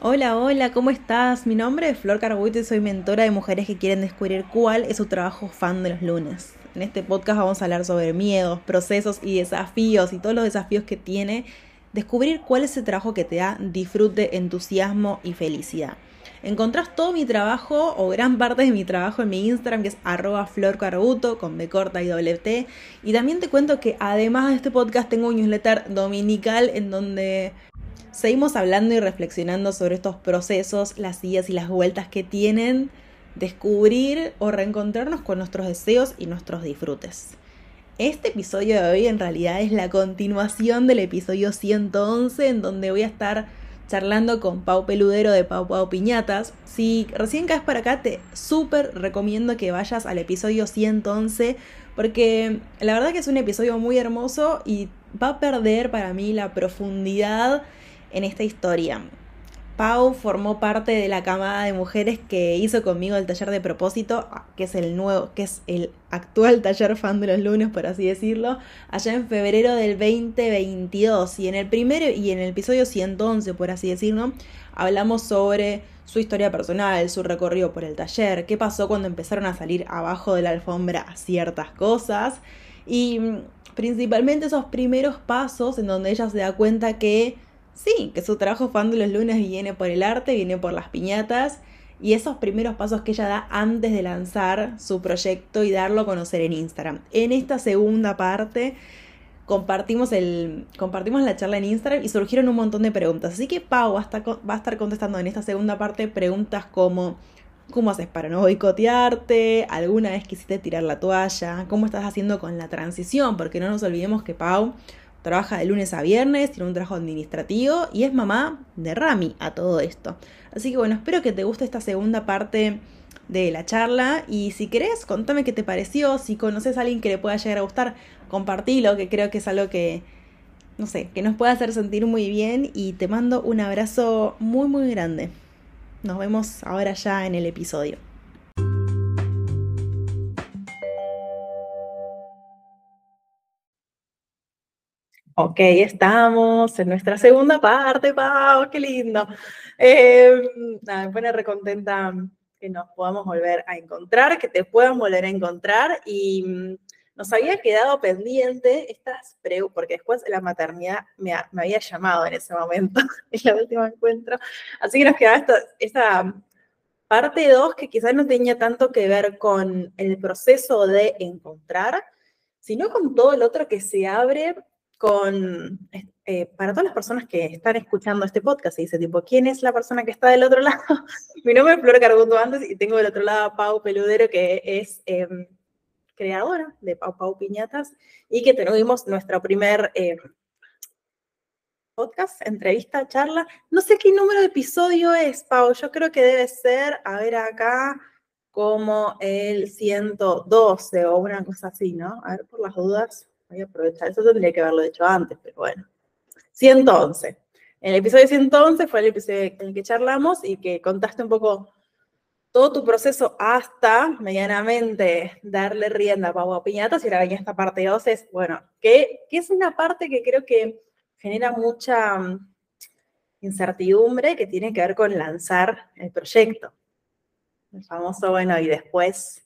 Hola, hola, ¿cómo estás? Mi nombre es Flor Carbuito y soy mentora de mujeres que quieren descubrir cuál es su trabajo fan de los lunes. En este podcast vamos a hablar sobre miedos, procesos y desafíos y todos los desafíos que tiene descubrir cuál es el trabajo que te da disfrute, entusiasmo y felicidad. Encontrás todo mi trabajo o gran parte de mi trabajo en mi Instagram que es arroba florcarbuto con B corta y doble T. Y también te cuento que además de este podcast tengo un newsletter dominical en donde seguimos hablando y reflexionando sobre estos procesos, las idas y las vueltas que tienen descubrir o reencontrarnos con nuestros deseos y nuestros disfrutes. Este episodio de hoy en realidad es la continuación del episodio 111 en donde voy a estar charlando con Pau Peludero de Pau Pau Piñatas. Si recién caes para acá, te súper recomiendo que vayas al episodio 111 porque la verdad que es un episodio muy hermoso y va a perder para mí la profundidad en esta historia. Pau formó parte de la camada de mujeres que hizo conmigo el taller de propósito, que es el nuevo, que es el actual taller fan de los lunes, por así decirlo, allá en febrero del 2022. Y en el primero y en el episodio 111, por así decirlo, hablamos sobre su historia personal, su recorrido por el taller, qué pasó cuando empezaron a salir abajo de la alfombra ciertas cosas y principalmente esos primeros pasos en donde ella se da cuenta que Sí, que su trabajo fan de los lunes viene por el arte, viene por las piñatas y esos primeros pasos que ella da antes de lanzar su proyecto y darlo a conocer en Instagram. En esta segunda parte compartimos, el, compartimos la charla en Instagram y surgieron un montón de preguntas. Así que Pau va a estar, va a estar contestando en esta segunda parte preguntas como ¿cómo haces para no boicotearte? ¿Alguna vez quisiste tirar la toalla? ¿Cómo estás haciendo con la transición? Porque no nos olvidemos que Pau Trabaja de lunes a viernes, tiene un trabajo administrativo y es mamá de Rami a todo esto. Así que bueno, espero que te guste esta segunda parte de la charla y si querés, contame qué te pareció, si conoces a alguien que le pueda llegar a gustar, compartilo, que creo que es algo que, no sé, que nos puede hacer sentir muy bien y te mando un abrazo muy muy grande. Nos vemos ahora ya en el episodio. Ok, estamos en nuestra segunda parte, Pau, qué lindo. Eh, me pone recontenta que nos podamos volver a encontrar, que te puedan volver a encontrar y mm, nos había quedado pendiente estas preguntas, porque después la maternidad me, había llamado en ese momento, en la última encuentro, así que nos quedaba esta, esta parte 2 que quizás no tenía tanto que ver con el proceso de encontrar, sino con todo el otro que se abre con, eh, para todas las personas que están escuchando este podcast y dice tipo, ¿quién es la persona que está del otro lado? Mi nombre es Flor Carbuto antes y tengo del otro lado a Pau Peludero, que es em, creadora de Pau Pau Piñatas y que tuvimos nuestro primer em, podcast, entrevista, charla. No sé qué número de episodio es, Pau, yo creo que debe ser, a ver acá, como el 112 o una cosa así, ¿no? A ver, por las dudas. Voy a aprovechar, eso tendría que haberlo dicho antes, pero bueno. 111. En el episodio 111 fue el episodio en el que charlamos y que contaste un poco todo tu proceso hasta medianamente darle rienda a Pau Piñatas y ahora venía esta parte 2 es, bueno, que, que, es una parte que creo que genera mucha mm, incertidumbre que tiene que ver con lanzar el proyecto. El famoso, bueno, y después.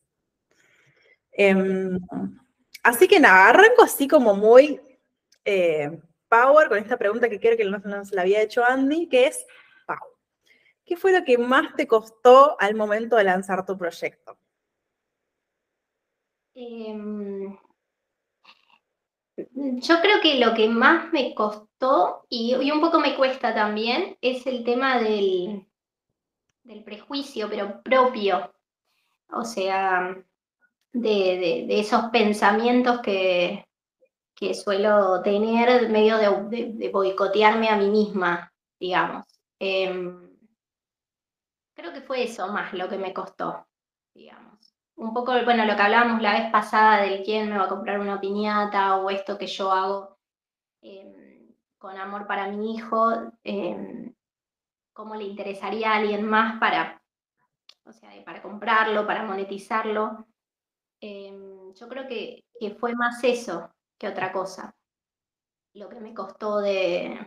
Em, Así que nada, arranco así como muy eh, power con esta pregunta que creo que no, se la había hecho Andy, que es, ¿qué fue lo que más te costó al momento de lanzar tu proyecto? Em, yo creo que lo que más me costó y, un poco me cuesta también es el tema del, del prejuicio, pero propio. O sea, de, esos pensamientos que, suelo tener medio de, boicotearme a mí misma, digamos. Em, creo que fue eso más lo que me costó, digamos. Un poco, bueno, lo que hablábamos la vez pasada del quién me va a comprar una piñata o esto que yo hago em, con amor para mi hijo, em, cómo le interesaría a alguien más para, o sea, para comprarlo, para monetizarlo. Em, yo creo que, fue más eso que otra cosa. Lo que me costó de,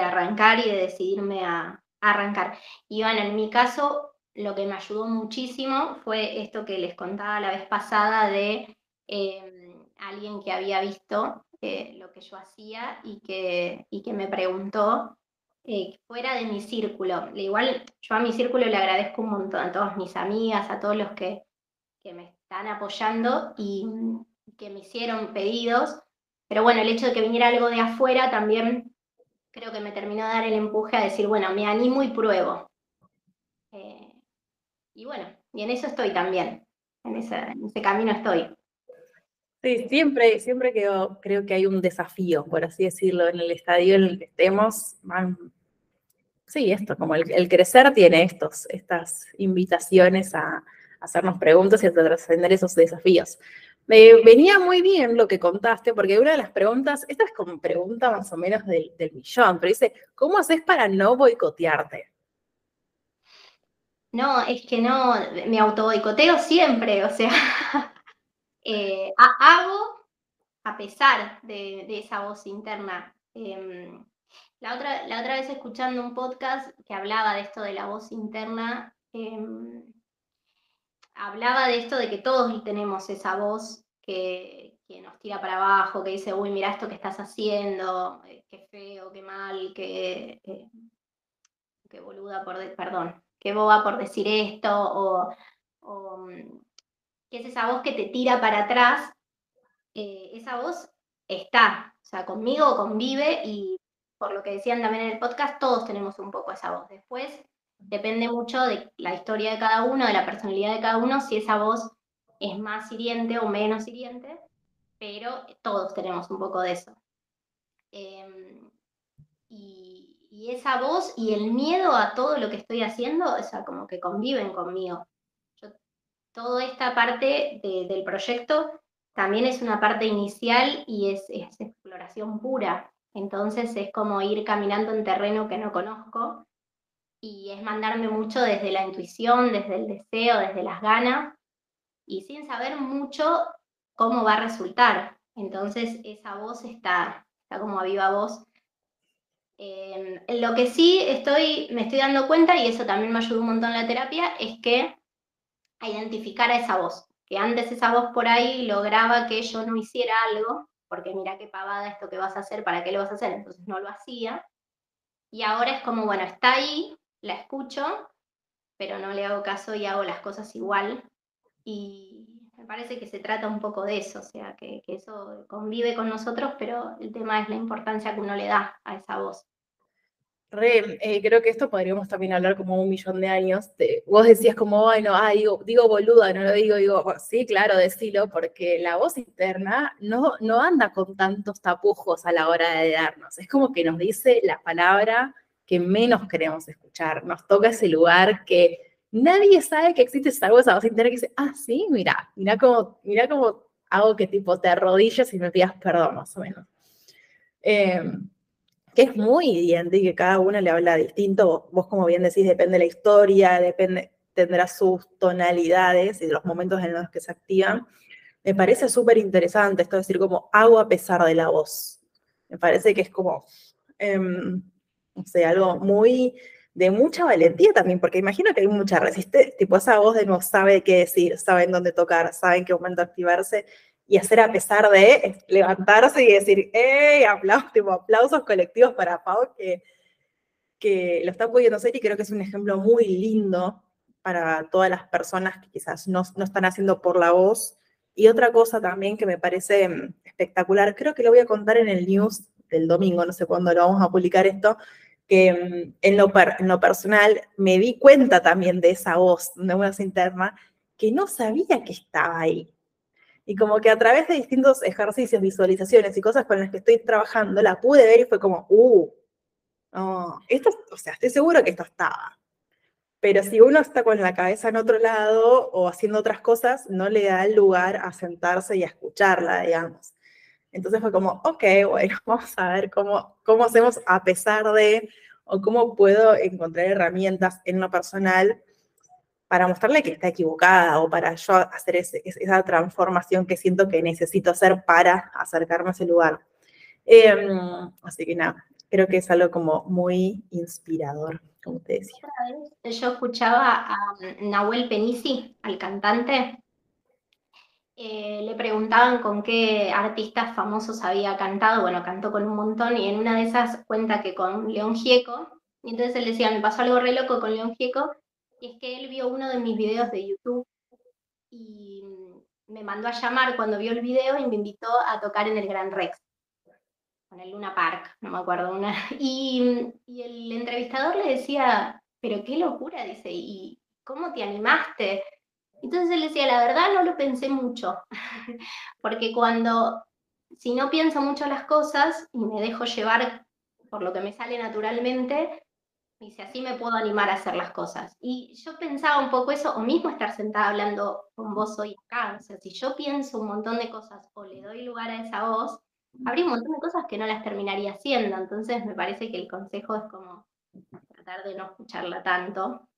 arrancar y de decidirme a, arrancar. Y bueno, en mi caso, lo que me ayudó muchísimo fue esto que les contaba la vez pasada de em, alguien que había visto eh, lo que yo hacía y que, y que me preguntó eh, fuera de mi círculo. Igual yo a mi círculo le agradezco un montón, a todas mis amigas, a todos los que, que me están apoyando y que me hicieron pedidos. Pero bueno, el hecho de que viniera algo de afuera también creo que me terminó de dar el empuje a decir, bueno, me animo y pruebo. Eh, y bueno, y en eso estoy también, en ese, camino estoy. Sí, siempre, siempre creo, creo que hay un desafío, por así decirlo, en el estadio en el que estemos. sí, esto, como el, crecer tiene estos, estas invitaciones a, hacernos preguntas y trascender esos desafíos. Me venía muy bien lo que contaste, porque una de las preguntas, esta es como pregunta más o menos del, del millón, pero dice, ¿cómo haces para no boicotearte? No, es que no, me auto boicoteo siempre, o sea, Eh, hago a pesar de, esa voz interna. Em, la, otra, la otra vez escuchando un podcast que hablaba de esto de la voz interna, em, hablaba de esto de que todos tenemos esa voz que, nos tira para abajo, que dice, uy, mira esto que estás haciendo, eh, qué feo, qué mal, qué, eh, qué boluda por, perdón, qué boba por decir esto, o, o que es esa voz que te tira para atrás, eh, esa voz está, o sea, conmigo convive y por lo que decían también en el podcast, todos tenemos un poco esa voz. Después depende mucho de la historia de cada uno, de la personalidad de cada uno, si esa voz es más hiriente o menos hiriente, pero todos tenemos un poco de eso. Em, y, esa voz y el miedo a todo lo que estoy haciendo, o sea, como que conviven conmigo toda esta parte del proyecto también es una parte inicial y es, exploración pura. Entonces es como ir caminando en terreno que no conozco y es mandarme mucho desde la intuición, desde el deseo, desde las ganas y sin saber mucho cómo va a resultar. Entonces esa voz está, está como a viva voz. en lo que sí estoy, me estoy dando cuenta, y eso también me ayudó un montón en la terapia, es que identificar a esa voz, que antes esa voz por ahí lograba que yo no hiciera algo, porque mira qué pavada esto que vas a hacer, ¿para qué lo vas a hacer? Entonces no lo hacía. Y ahora es como, bueno, está ahí, la escucho, pero no le hago caso y hago las cosas igual. Y me parece que se trata un poco de eso, o sea, que, que eso convive con nosotros, pero el tema es la importancia que uno le da a esa voz. Eh, creo que esto podríamos también hablar como un millón de años. vos decías como, bueno, ah, digo, digo boluda, no lo digo, digo, sí, claro, decilo, porque la voz interna no, no anda con tantos tapujos a la hora de darnos. Es como que nos dice la palabra que menos queremos escuchar. Nos toca ese lugar que nadie sabe que existe esa voz, esa voz interna que dice, ah, sí, mira, mira cómo, mira cómo hago que tipo te arrodillas y me pidas perdón, más o menos. Eh, que es muy evidente y que cada uno le habla distinto. Vos, como bien decís, depende de la historia, depende, tendrá sus tonalidades y los momentos en los que se activan. Me parece súper interesante esto de decir como hago a pesar de la voz. Me parece que es como, em, algo muy de mucha valentía también, porque imagino que hay mucha resistencia, tipo esa voz de no sabe qué decir, saben dónde tocar, saben qué momento activarse, y hacer a pesar de levantarse y decir, ¡hey! Aplausos, tipo, aplausos colectivos para Pau, que, que lo está pudiendo hacer y creo que es un ejemplo muy lindo para todas las personas que quizás no, no están haciendo por la voz. Y otra cosa también que me parece mm, espectacular, creo que lo voy a contar en el news del domingo, no sé cuándo lo vamos a publicar esto, que mm, en lo, personal me di cuenta también de esa voz, de una voz interna, que no sabía que estaba ahí. Y como que a través de distintos ejercicios, visualizaciones y cosas con las que estoy trabajando, la pude ver y fue como, uh, esto, o sea, estoy seguro que esto estaba. Pero si uno está con la cabeza en otro lado o haciendo otras cosas, no le da lugar a sentarse y a escucharla, digamos. Entonces fue como, ok, bueno, vamos a ver cómo, cómo hacemos a pesar de, o cómo puedo encontrar herramientas en lo personal para mostrarle que está equivocada o para yo hacer esa transformación que siento que necesito hacer para acercarme a ese lugar. Em, así que nada, creo que es algo como muy inspirador. como te decía. Yo escuchaba a Nahuel Penisi, al cantante, eh, le preguntaban con qué artistas famosos había cantado, bueno, cantó con un montón y en una de esas cuenta que con León Gieco, y entonces él decía, me pasó algo re loco con León Gieco, y es que él vio uno de mis videos de YouTube y me mandó a llamar cuando vio el video y me invitó a tocar en el Gran Rex, con el Luna Park, no me acuerdo, una, y, y el entrevistador le decía, pero qué locura, dice, ¿y cómo te animaste? Entonces él decía, la verdad no lo pensé mucho, porque cuando, si no pienso mucho las cosas y me dejo llevar por lo que me sale naturalmente, dice, así me puedo animar a hacer las cosas. Y yo pensaba un poco eso, o mismo estar sentada hablando con vos hoy acá, o sea, si yo pienso un montón de cosas o le doy lugar a esa voz, habría un montón de cosas que no las terminaría haciendo, entonces me parece que el consejo es como tratar de no escucharla tanto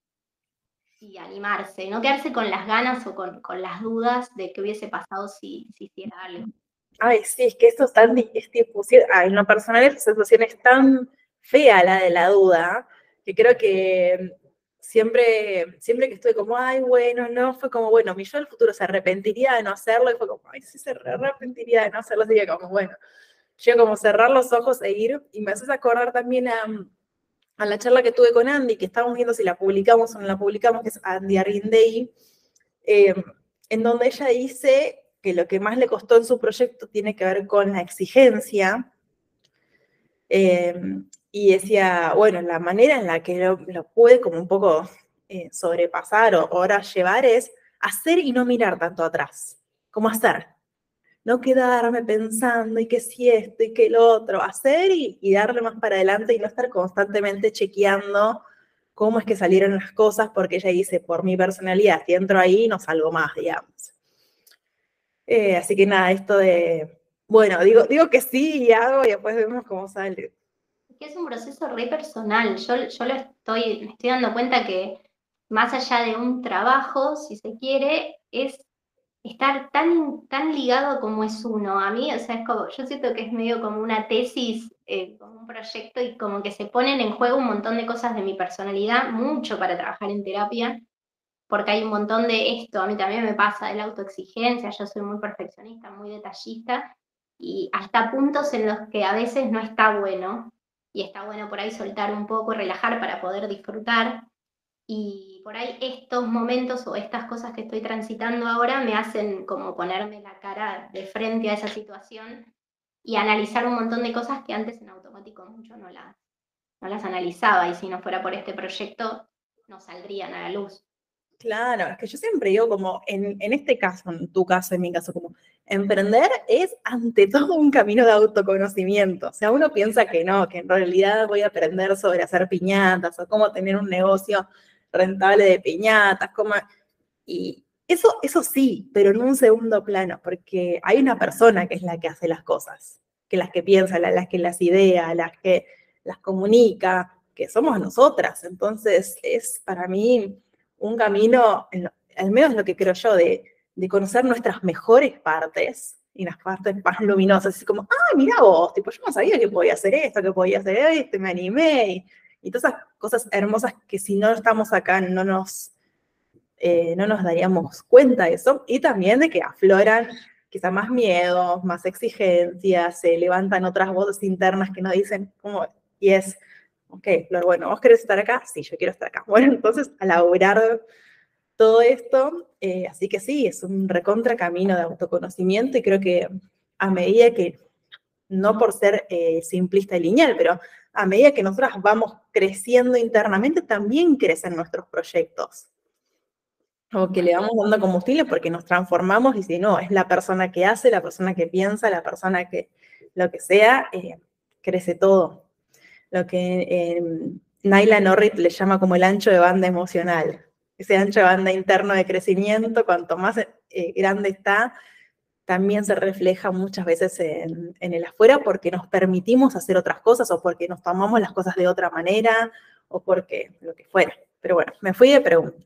y animarse, no quedarse con las ganas o con, las dudas de qué hubiese pasado si, si hiciera algo. Ay, sí, es que esto es tan, es en lo personal esa sensación es tan fea la de la duda, que creo que siempre, siempre que estuve como, ay, bueno, no, fue como, bueno, mi yo del futuro se arrepentiría de no hacerlo, y fue como, ay, sí, se arrepentiría de no hacerlo, así como, bueno, yo como cerrar los ojos e ir, y me haces acordar también a, a la charla que tuve con Andy, que estábamos viendo si la publicamos o no la publicamos, que es Andy Arindei, eh, en donde ella dice que lo que más le costó en su proyecto tiene que ver con la exigencia. Eh, y decía, bueno, la manera en la que lo, puede como un poco eh, sobrepasar o ahora llevar es hacer y no mirar tanto atrás, como hacer no quedarme pensando y que si esto y que lo otro, hacer y, darle más para adelante y no estar constantemente chequeando cómo es que salieron las cosas, porque ella dice, por mi personalidad, si entro ahí no salgo más, digamos. Eh, así que nada, esto de, bueno, digo, digo que sí y hago y después vemos cómo sale. Es es un proceso re personal, yo, yo lo estoy, me estoy dando cuenta que más allá de un trabajo, si se quiere, es estar tan, tan ligado como es uno. A mí, o sea, es como, yo siento que es medio como una tesis, eh, como un proyecto y como que se ponen en juego un montón de cosas de mi personalidad, mucho para trabajar en terapia, porque hay un montón de esto, a mí también me pasa, de la autoexigencia, yo soy muy perfeccionista, muy detallista, y hasta puntos en los que a veces no está bueno, y está bueno por ahí soltar un poco, relajar para poder disfrutar, y por ahí estos momentos o estas cosas que estoy transitando ahora me hacen como ponerme la cara de frente a esa situación y analizar un montón de cosas que antes en automático mucho no las, no las analizaba y si no fuera por este proyecto no saldrían a la luz. Claro, es que yo siempre digo como, en, en, este caso, en tu caso, en mi caso, como emprender es ante todo un camino de autoconocimiento. O sea, uno piensa que no, que en realidad voy a aprender sobre hacer piñatas o cómo tener un negocio rentable de piñatas, como... Y eso, eso sí, pero en un segundo plano, porque hay una persona que es la que hace las cosas, que las que piensa, las que las idea, las que las comunica, que somos nosotras. Entonces es para mí un camino, al menos lo que creo yo, de, de conocer nuestras mejores partes y las partes más luminosas, así como, ah, mira vos, tipo, yo no sabía que podía hacer esto, que podía hacer esto, me animé, y y todas esas cosas hermosas que si no estamos acá no nos, eh, no nos daríamos cuenta de eso. Y también de que afloran quizá más miedos, más exigencias, se levantan otras voces internas que nos dicen, como, y es, ok, Flor, bueno, ¿vos querés estar acá? Sí, yo quiero estar acá. Bueno, entonces, a lograr todo esto, eh, así que sí, es un recontra camino de autoconocimiento y creo que a medida que, no por ser eh, simplista y lineal, pero a medida que nosotras vamos creciendo internamente, también crecen nuestros proyectos. O que le vamos dando combustible porque nos transformamos y si no, es la persona que hace, la persona que piensa, la persona que lo que sea, eh, crece todo. Lo que eh, Naila Norrit le llama como el ancho de banda emocional. Ese ancho de banda interno de crecimiento, cuanto más eh, grande está, también se refleja muchas veces en, el afuera porque nos permitimos hacer otras cosas o porque nos tomamos las cosas de otra manera o porque lo que fuera. Pero bueno, me fui de pregunta.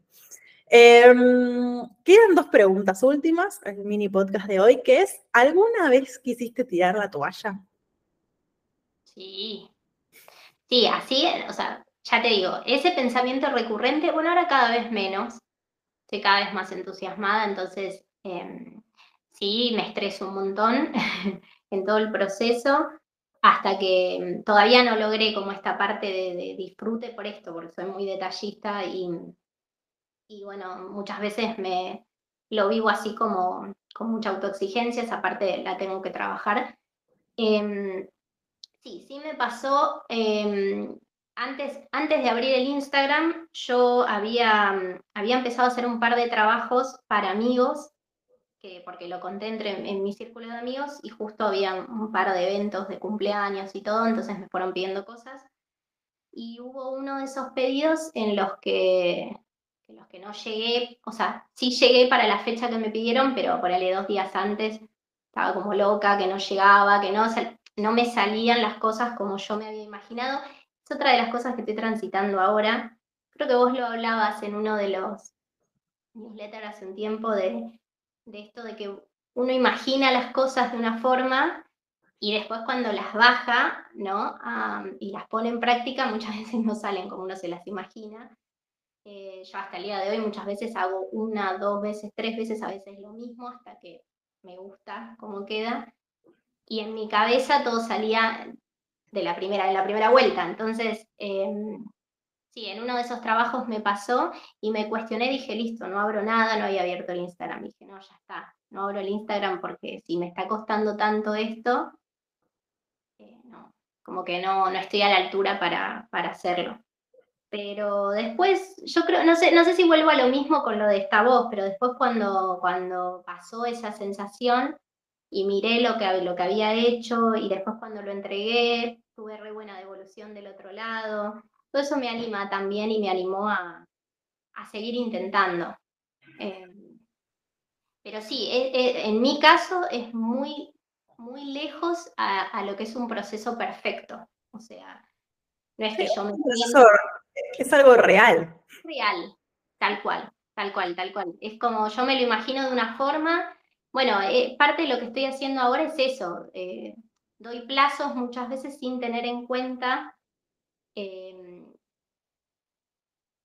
Em, quedan dos preguntas últimas el mini podcast de hoy, que es, ¿alguna vez quisiste tirar la toalla? Sí, sí, así, o sea, ya te digo, ese pensamiento recurrente, bueno, ahora cada vez menos, estoy cada vez más entusiasmada, entonces em, sí, me estreso un montón en todo el proceso, hasta que em, todavía no logré como esta parte de, disfrute por esto, porque soy muy detallista y, y bueno, muchas veces me lo vivo así como con mucha autoexigencia, esa parte la tengo que trabajar. Em, sí, sí me pasó antes, antes de abrir el Instagram, yo había, mm, había empezado a hacer un par de trabajos para amigos, que, porque lo conté entre, en mi círculo de amigos y justo había un par de eventos de cumpleaños y todo, entonces me fueron pidiendo cosas. Y hubo uno de esos pedidos en los que, en los que no llegué, o sea, sí llegué para la fecha que me pidieron, pero por ahí dos días antes estaba como loca, que no llegaba, que no, no me salían las cosas como yo me había imaginado otra de las cosas que estoy transitando ahora. Creo que vos lo hablabas en uno de los newsletters hace un tiempo de, esto de que uno imagina las cosas de una forma y después cuando las baja, ¿no? y las pone en práctica, muchas veces no salen como uno se las imagina. Eh, yo hasta el día de hoy muchas veces hago una, dos veces, tres veces a veces lo mismo hasta que me gusta cómo queda. Y en mi cabeza todo salía de la primera, de la primera vuelta. Entonces, em, sí, en uno de esos trabajos me pasó y me cuestioné, dije, listo, no abro nada, no había abierto el Instagram. dije, no, ya está, no abro el Instagram porque si me está costando tanto esto, eh, no, como que no, no estoy a la altura para, para hacerlo. Pero después, yo creo, no sé, no sé si vuelvo a lo mismo con lo de esta voz, pero después cuando, cuando pasó esa sensación, y miré lo que, lo que había hecho y después cuando lo entregué tuve re buena devolución del otro lado. Todo eso me anima también y me animó a, seguir intentando. Em, pero sí, e, e, en mi caso es muy, muy lejos a, lo que es un proceso perfecto. O sea, no es que yo me... Es algo real. Real, tal cual, tal cual, tal cual. Es como yo me lo imagino de una forma bueno, eh, parte de lo que estoy haciendo ahora es eso. Eh, doy plazos muchas veces sin tener en cuenta em,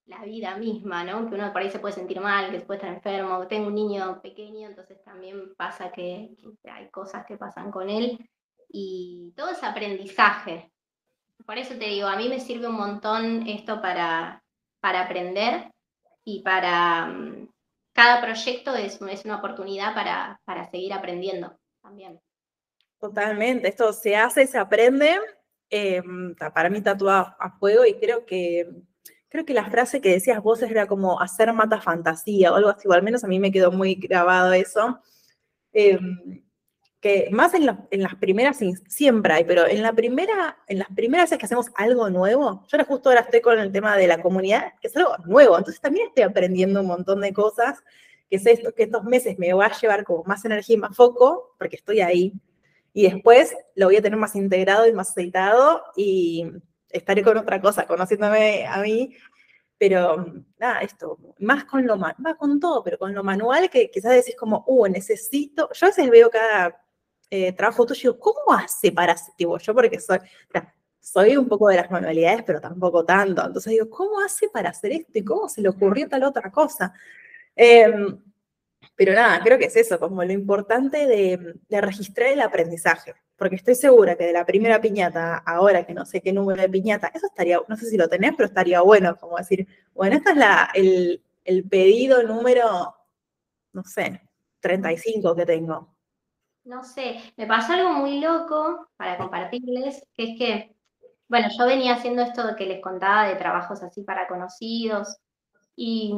la vida misma, ¿no? Que uno por ahí se puede sentir mal, que se puede estar enfermo. Tengo un niño pequeño, entonces también pasa que, hay cosas que pasan con él. Y todo es aprendizaje. Por eso te digo, a mí me sirve un montón esto para, para aprender y para mm, cada proyecto es, es una oportunidad para, seguir aprendiendo también. Totalmente, esto se hace, se aprende. Em, para mí tatuado a fuego y creo que creo que la frase que decías vos era como hacer mata fantasía o algo así, o al menos a mí me quedó muy grabado eso. Em, que más en, las primeras siempre hay, pero en la primera, en las primeras veces que hacemos algo nuevo, yo ahora justo ahora estoy con el tema de la comunidad, que es algo nuevo, entonces también estoy aprendiendo un montón de cosas, que sé esto, que estos meses me va a llevar como más energía y más foco, porque estoy ahí, y después lo voy a tener más integrado y más aceitado, y estaré con otra cosa, conociéndome a mí, pero nada, esto, más con lo más con todo, pero con lo manual que quizás decís como, uh, necesito, yo a veces veo cada eh, trabajo tuyo, ¿cómo hace para, tipo, yo porque soy, soy un poco de las manualidades, pero tampoco tanto, entonces digo, ¿cómo hace para hacer esto y cómo se le ocurrió tal otra cosa? Em, pero nada, creo que es eso, como lo importante de, de, registrar el aprendizaje, porque estoy segura que de la primera piñata, ahora que no sé qué número de piñata, eso estaría, no sé si lo tenés, pero estaría bueno, como decir, bueno, este es la, el, el pedido número, no sé, 35 que tengo. No sé, me pasó algo muy loco para compartirles, que es que, bueno, yo venía haciendo esto que les contaba de trabajos así para conocidos, y,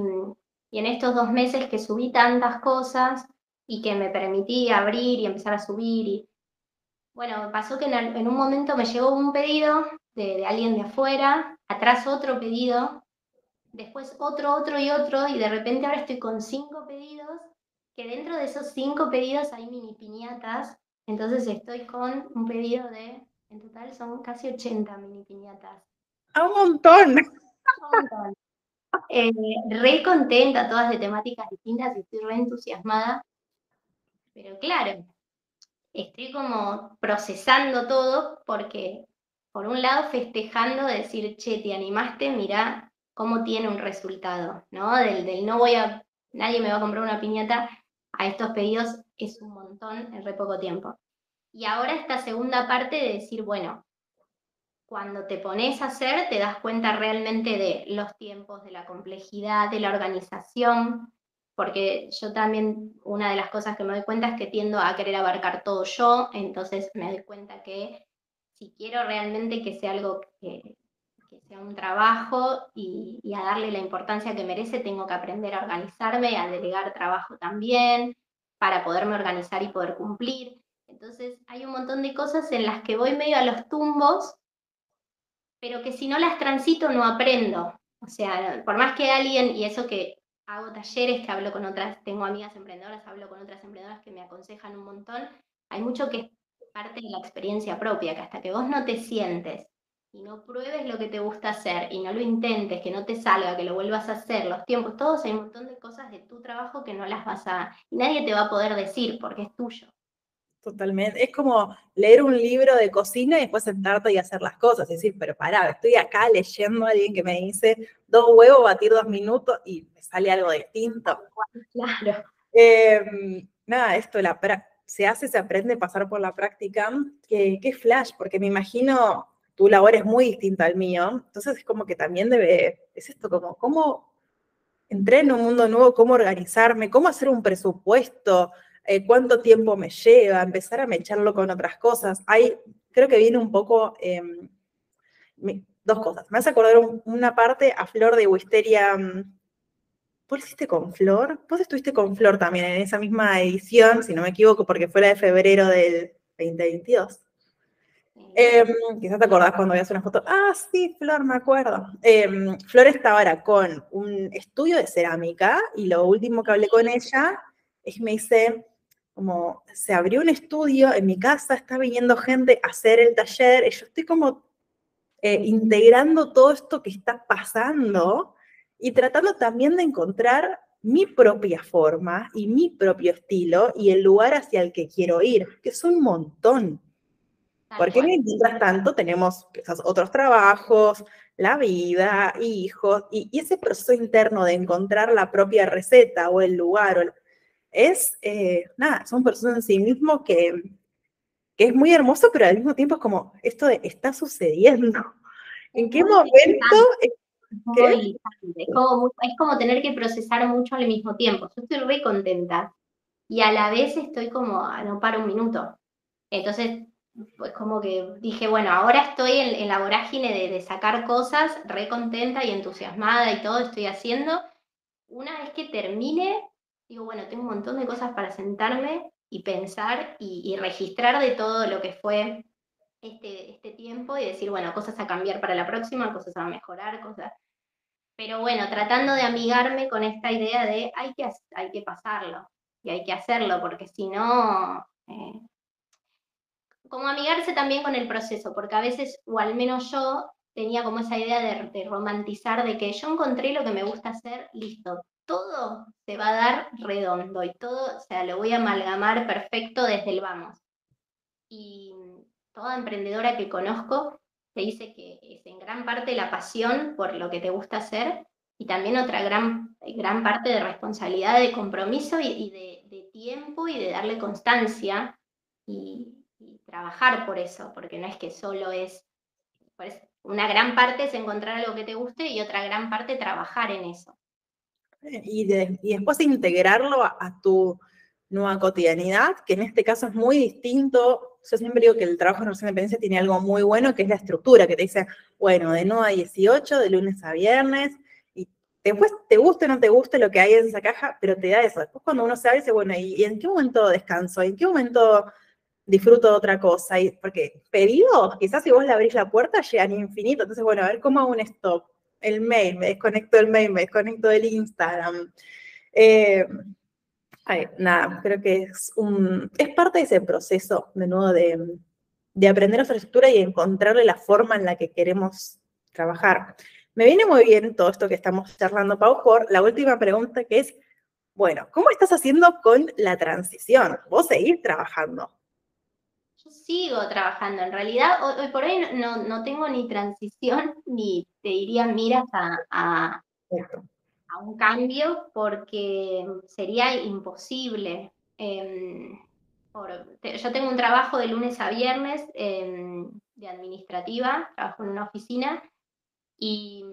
en estos dos meses que subí tantas cosas y que me permití abrir y empezar a subir, y bueno, pasó que en, un momento me llegó un pedido de, de alguien de afuera, atrás otro pedido, después otro, otro y otro, y de repente ahora estoy con cinco pedidos que dentro de esos cinco pedidos hay mini piñatas, entonces estoy con un pedido de, en total son casi 80 mini piñatas. ¡A un montón! un montón. Eh, re contenta, todas de temáticas distintas y estoy re entusiasmada. Pero claro, estoy como procesando todo porque, por un lado festejando, decir, che, te animaste, mira cómo tiene un resultado, ¿no? Del, del no voy a, nadie me va a comprar una piñata, a estos pedidos es un montón en poco tiempo. Y ahora esta segunda parte de decir, bueno, cuando te pones a hacer, te das cuenta realmente de los tiempos, de la complejidad, de la organización, porque yo también, una de las cosas que me doy cuenta es que tiendo a querer abarcar todo yo, entonces me doy cuenta que si quiero realmente que sea algo que, sea un trabajo y, y, a darle la importancia que merece, tengo que aprender a organizarme, a delegar trabajo también, para poderme organizar y poder cumplir. Entonces hay un montón de cosas en las que voy medio a los tumbos pero que si no las transito no aprendo. O sea, por más que alguien, y eso que hago talleres, que hablo con otras, tengo amigas emprendedoras, hablo con otras emprendedoras que me aconsejan un montón, hay mucho que parte de la experiencia propia, que hasta que vos no te sientes y no pruebes lo que te gusta hacer y no lo intentes, que no te salga, que lo vuelvas a hacer, los tiempos, todos hay un montón de cosas de tu trabajo que no las vas a, y nadie te va a poder decir porque es tuyo. Totalmente. Es como leer un libro de cocina y después sentarte y hacer las cosas. Es decir, pero pará, estoy acá leyendo a alguien que me dice dos huevos, batir dos minutos y me sale algo distinto. Claro. Em, nada, esto la se hace, se aprende pasar por la práctica. ¿Qué, qué flash? Porque me imagino tu labor es muy distinta al mío. Entonces es como que también debe, es esto como, ¿cómo entré en un mundo nuevo? ¿Cómo organizarme? ¿Cómo hacer un presupuesto? Eh, cuánto tiempo me lleva, empezar a mecharlo con otras cosas. Hay, creo que viene un poco, em, dos cosas. Me hace acordar una parte a Flor de Wisteria. Mm, ¿Vos hiciste con Flor? Vos estuviste con Flor también en esa misma edición, si no me equivoco, porque fue la de febrero del 2022. Em, quizás te acordás cuando veías una foto. Ah, sí, Flor, me acuerdo. Em, Flor estaba ahora con un estudio de cerámica y lo último que hablé con ella es que me dice, como se abrió un estudio en mi casa, está viniendo gente a hacer el taller, y yo estoy como eh, integrando todo esto que está pasando y tratando también de encontrar mi propia forma y mi propio estilo y el lugar hacia el que quiero ir, que es un montón. Porque mientras tanto tenemos otros trabajos, la vida, hijos, y, y, ese proceso interno de encontrar la propia receta o el lugar o es, eh, nada, son personas en sí mismo que, que, es muy hermoso, pero al mismo tiempo es como, esto de, está sucediendo. ¿En qué momento? Es, como, es como tener que procesar mucho al mismo tiempo. Yo estoy re contenta y a la vez estoy como, ah, no paro un minuto. Entonces, pues como que dije, bueno, ahora estoy en, en la vorágine de, de, sacar cosas, re contenta y entusiasmada y todo estoy haciendo. Una vez que termine, digo, bueno, tengo un montón de cosas para sentarme y pensar y, registrar de todo lo que fue este, este tiempo y decir, bueno, cosas a cambiar para la próxima, cosas a mejorar, cosas... Pero bueno, tratando de amigarme con esta idea de hay que, hay que pasarlo y hay que hacerlo, porque si no... Eh, como amigarse también con el proceso, porque a veces, o al menos yo, tenía como esa idea de, de, romantizar de que yo encontré lo que me gusta hacer, listo, todo se va a dar redondo y todo, o sea, lo voy a amalgamar perfecto desde el vamos. Y toda emprendedora que conozco te dice que es en gran parte la pasión por lo que te gusta hacer y también otra gran, gran parte de responsabilidad, de compromiso y, de, tiempo y de darle constancia y, trabajar por eso, porque no es que solo es, pues, una gran parte es encontrar algo que te guste y otra gran parte trabajar en eso y, después integrarlo a, tu nueva cotidianidad, que en este caso es muy distinto. Yo siempre digo que el trabajo en relación independencia tiene algo muy bueno, que es la estructura, que te dice, bueno, de 9 a 18, de lunes a viernes, y después te guste o no te guste lo que hay en esa caja, pero te da eso. Después cuando uno se abre, dice, bueno, ¿y, en qué momento descanso? ¿Y en qué momento disfruto de otra cosa? Y, porque pedidos, quizás si vos le abrís la puerta, llegan infinito. Entonces, bueno, a ver cómo hago un stop el mail, me desconecto del mail, me desconecto del Instagram. Eh, nada, creo que es, un, es parte de ese proceso, de nuevo, de, de aprender nuestra estructura y encontrarle la forma en la que queremos trabajar. Me viene muy bien todo esto que estamos charlando, Pau, por la última pregunta que es, bueno, ¿cómo estás haciendo con la transición? Vos seguís trabajando. Sigo trabajando. En realidad, hoy, por hoy no, tengo ni transición, ni te diría miras a, a, un cambio, porque sería imposible. Em, yo tengo un trabajo de lunes a viernes em, de administrativa, trabajo en una oficina, y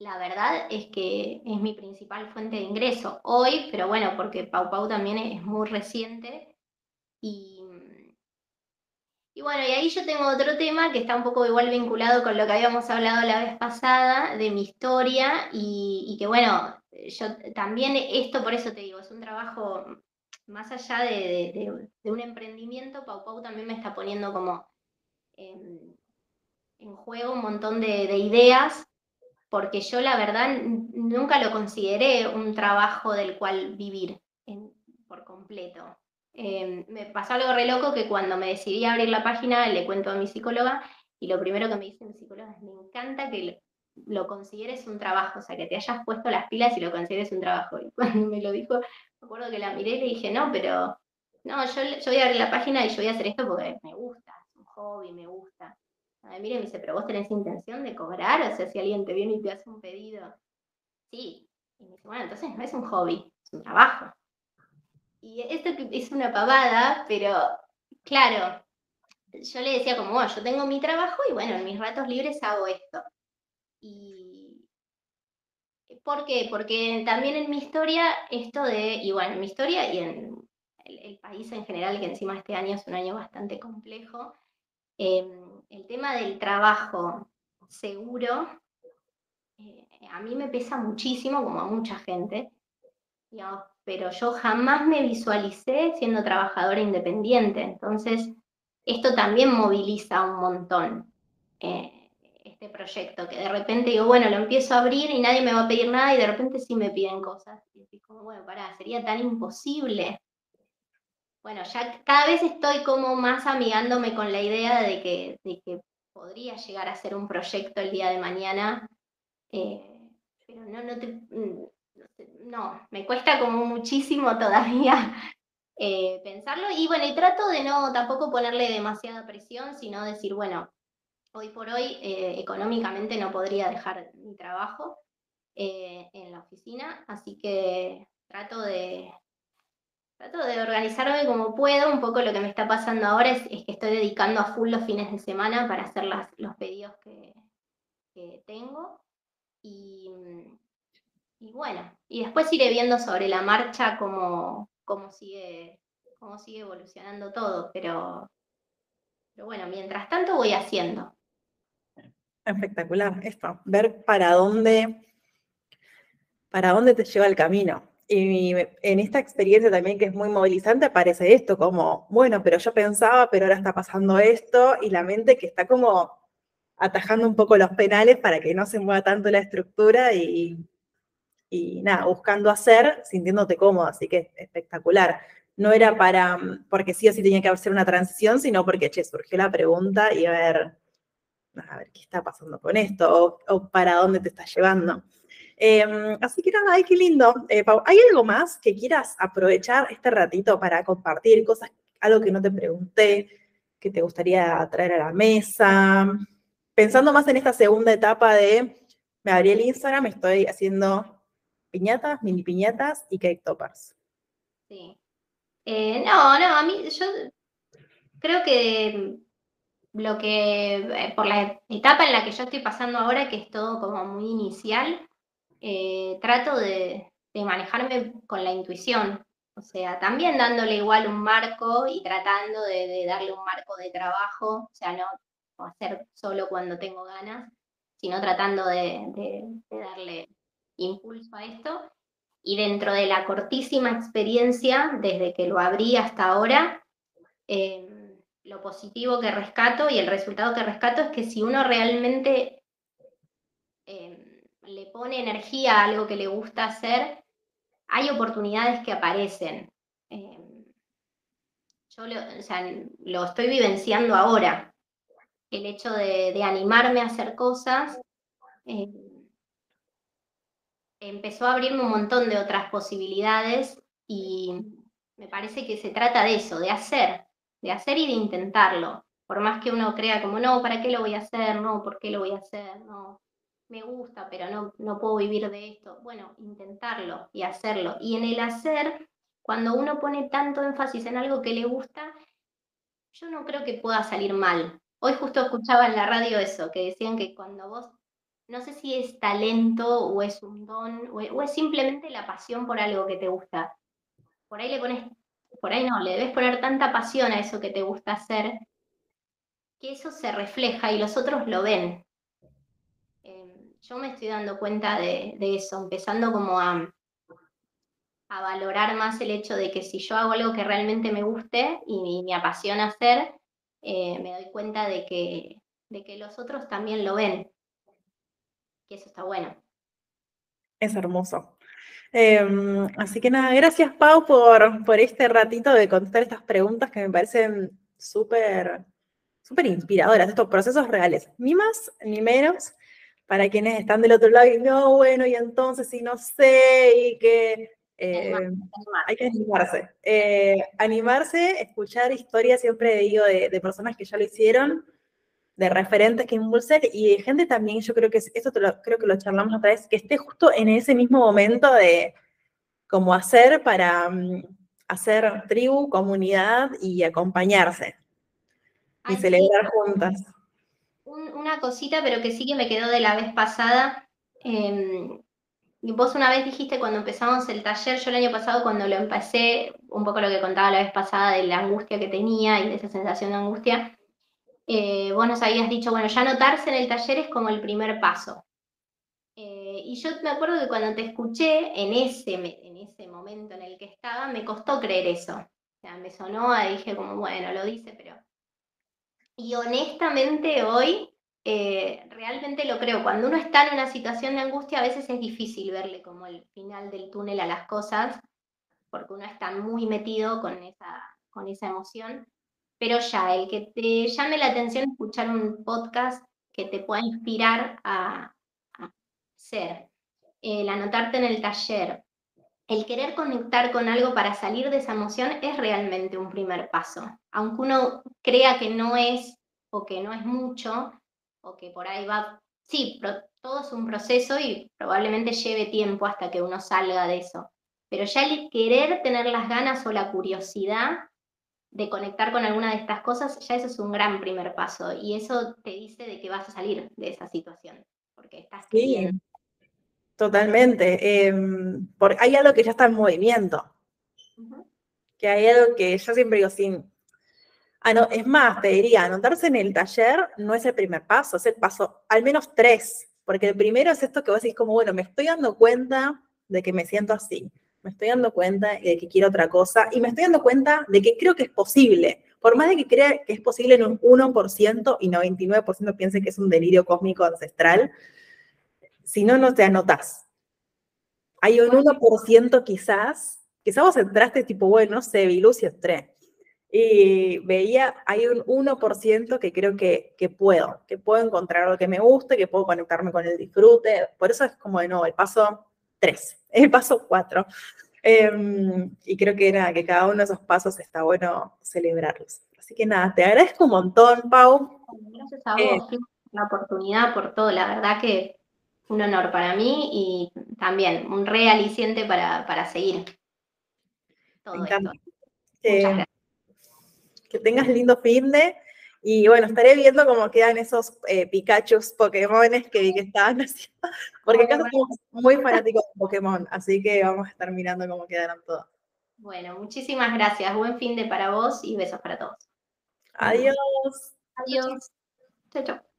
la verdad es que es mi principal fuente de ingreso hoy, pero bueno, porque Pau Pau también es muy reciente. Y, y bueno, y ahí yo tengo otro tema que está un poco igual vinculado con lo que habíamos hablado la vez pasada de mi historia y, que bueno, yo también esto, por eso te digo, es un trabajo más allá de, un emprendimiento, Pau Pau también me está poniendo como en, juego un montón de ideas porque yo la verdad nunca lo consideré un trabajo del cual vivir por completo. Em, me pasó algo re loco que cuando me decidí a abrir la página le cuento a mi psicóloga y lo primero que me dice mi psicóloga es, me encanta que lo, consideres un trabajo, o sea, que te hayas puesto las pilas y lo consideres un trabajo. Y cuando me lo dijo, me acuerdo que la miré y le dije, no, pero no, yo, yo voy a abrir la página y yo voy a hacer esto porque me gusta, es un hobby, me gusta. A mire, me dice, pero vos tenés intención de cobrar, o sea, si alguien te viene y te hace un pedido. Sí. Y me dice, bueno, entonces no es un hobby, es un trabajo. Y esto es una pavada, pero claro, yo le decía como, yo tengo mi trabajo y bueno, en mis ratos libres hago esto. Y ¿Por qué? Porque también en mi historia, esto de, y bueno, en mi historia y en el, país en general, que encima este año es un año bastante complejo, em, el tema del trabajo seguro, eh, a mí me pesa muchísimo, como a mucha gente, pero yo jamás me visualicé siendo trabajadora independiente. Entonces, esto también moviliza un montón eh, este proyecto, que de repente digo, bueno, lo empiezo a abrir y nadie me va a pedir nada y de repente sí me piden cosas. Y así como, bueno, pará, sería tan imposible bueno, ya cada vez estoy como más amigándome con la idea de que, que podría llegar a ser un proyecto el día de mañana, eh, pero no, no, te, no, me cuesta como muchísimo todavía eh, pensarlo y bueno, y trato de no tampoco ponerle demasiada presión, sino decir, bueno, hoy por hoy eh, económicamente no podría dejar mi trabajo en la oficina, así que trato de, Trato de organizarme como puedo. Un poco lo que me está pasando ahora es, que estoy dedicando a full los fines de semana para hacer los pedidos que, tengo. Y, bueno, y después iré viendo sobre la marcha cómo, cómo, sigue, cómo sigue evolucionando todo. Pero, pero bueno, mientras tanto voy haciendo. Espectacular esto, ver para dónde, para dónde te lleva el camino. Y en esta experiencia también que es muy movilizante aparece esto, como, bueno, pero yo pensaba, pero ahora está pasando esto, y la mente que está como atajando un poco los penales para que no se mueva tanto la estructura y, y nada, buscando hacer, sintiéndote cómodo, así que espectacular. No era para, porque sí o sí tenía que hacer una transición, sino porque, che, surgió la pregunta y a ver, a ver qué está pasando con esto o, para dónde te está llevando. Em, así que nada, ay, qué lindo. Eh, ¿hay algo más que quieras aprovechar este ratito para compartir cosas, algo que no te pregunté, que te gustaría traer a la mesa? Pensando más en esta segunda etapa de, me abrí el Instagram, estoy haciendo piñatas, mini piñatas y cake toppers. Sí. Eh, no, no, a mí yo creo que lo que, eh, por la etapa en la que yo estoy pasando ahora, que es todo como muy inicial, eh, trato de, manejarme con la intuición, o sea, también dándole igual un marco y tratando de, darle un marco de trabajo, o sea, no, hacer solo cuando tengo ganas, sino tratando de, darle impulso a esto. Y dentro de la cortísima experiencia, desde que lo abrí hasta ahora, em, lo positivo que rescato y el resultado que rescato es que si uno realmente em, le pone energía a algo que le gusta hacer, hay oportunidades que aparecen. Em, yo lo, estoy vivenciando ahora. El hecho de, animarme a hacer cosas empezó a abrirme un montón de otras posibilidades y me parece que se trata de eso, de hacer. de hacer y de intentarlo. Por más que uno crea como, no, ¿para qué lo voy a hacer? No, ¿por qué lo voy a hacer? No, me gusta, pero no, no puedo vivir de esto. Bueno, intentarlo y hacerlo. Y en el hacer, cuando uno pone tanto énfasis en algo que le gusta, yo no creo que pueda salir mal. Hoy justo escuchaba en la radio eso, que decían que cuando vos, no sé si es talento o es un don, o es, simplemente la pasión por algo que te gusta. Por ahí le pones, por ahí no, le debes poner tanta pasión a eso que te gusta hacer, que eso se refleja y los otros lo ven. Em, yo me estoy dando cuenta de, eso, empezando como a, a valorar más el hecho de que si yo hago algo que realmente me guste y me apasiona hacer, eh, me doy cuenta de que, de que los otros también lo ven. Que eso está bueno. Es hermoso. Em, así que nada, gracias Pau por, por este ratito de contestar estas preguntas que me parecen súper súper inspiradoras, estos procesos reales, ni más ni menos para quienes están del otro lado y no, bueno, y entonces si no sé, y que eh, hay que animarse. Eh, animarse, escuchar historias, siempre digo, de, de, personas que ya lo hicieron, de referentes que impulsen y de gente también, yo creo que esto creo que lo charlamos otra vez, que esté justo en ese mismo momento de cómo hacer para um, hacer tribu, comunidad y acompañarse y celebrar juntas. una cosita, pero que sí que me quedó de la vez pasada. Eh, Vos una vez dijiste cuando empezamos el taller, yo el año pasado cuando lo empecé, un poco lo que contaba la vez pasada de la angustia que tenía y de esa sensación de angustia, eh, vos nos habías dicho, bueno, ya notarse en el taller es como el primer paso. Eh, y yo me acuerdo que cuando te escuché en ese, en ese momento en el que estaba, me costó creer eso. O sea, me sonó, dije como, bueno, lo dice, pero... Y honestamente hoy eh, realmente lo creo. Cuando uno está en una situación de angustia, a veces es difícil verle como el final del túnel a las cosas, porque uno está muy metido con esa, con esa emoción. Pero ya, el que te llame la atención escuchar un podcast que te pueda inspirar a, ser, el anotarte en el taller, el querer conectar con algo para salir de esa emoción es realmente un primer paso. Aunque uno crea que no es o que no es mucho, o que por ahí va, sí, todo es un proceso y probablemente lleve tiempo hasta que uno salga de eso. Pero ya el querer tener las ganas o la curiosidad de conectar con alguna de estas cosas, ya eso es un gran primer paso y eso te dice de que vas a salir de esa situación, porque estás sí, Totalmente. Em, porque hay algo que ya está en movimiento. Que hay algo que yo siempre digo, sin, Ah, no, es más, te diría, anotarse en el taller no es el primer paso, es el paso al menos tres, porque el primero es esto que vos decís como, bueno, me estoy dando cuenta de que me siento así, me estoy dando cuenta de que quiero otra cosa y me estoy dando cuenta de que creo que es posible, por más de que crea que es posible en un 1% y 99% piense que es un delirio cósmico ancestral, si no, no te anotas. Hay un 1% quizás, quizás vos entraste tipo, bueno, no sé, vi luz y entré y veía, hay un 1% que creo que, que, puedo, que puedo encontrar lo que me guste, que puedo conectarme con el disfrute. Por eso es como de nuevo el paso 3, el paso 4. Em, y creo que, era, que cada uno de esos pasos está bueno celebrarlos. Así que nada, te agradezco un montón, Pau. Gracias a vos por la oportunidad, por todo. La verdad que un honor para mí y también un realiciente para, para seguir todo esto. Muchas gracias que tengas lindo fin de. Y bueno, estaré viendo cómo quedan esos eh, Pikachus Pokémones que que estaban haciendo, porque acá somos muy fanáticos de Pokémon, así que vamos a estar mirando cómo quedaron todos. Bueno, muchísimas gracias. Buen fin de para vos y besos para todos. Adiós. Adiós. Chao, chao.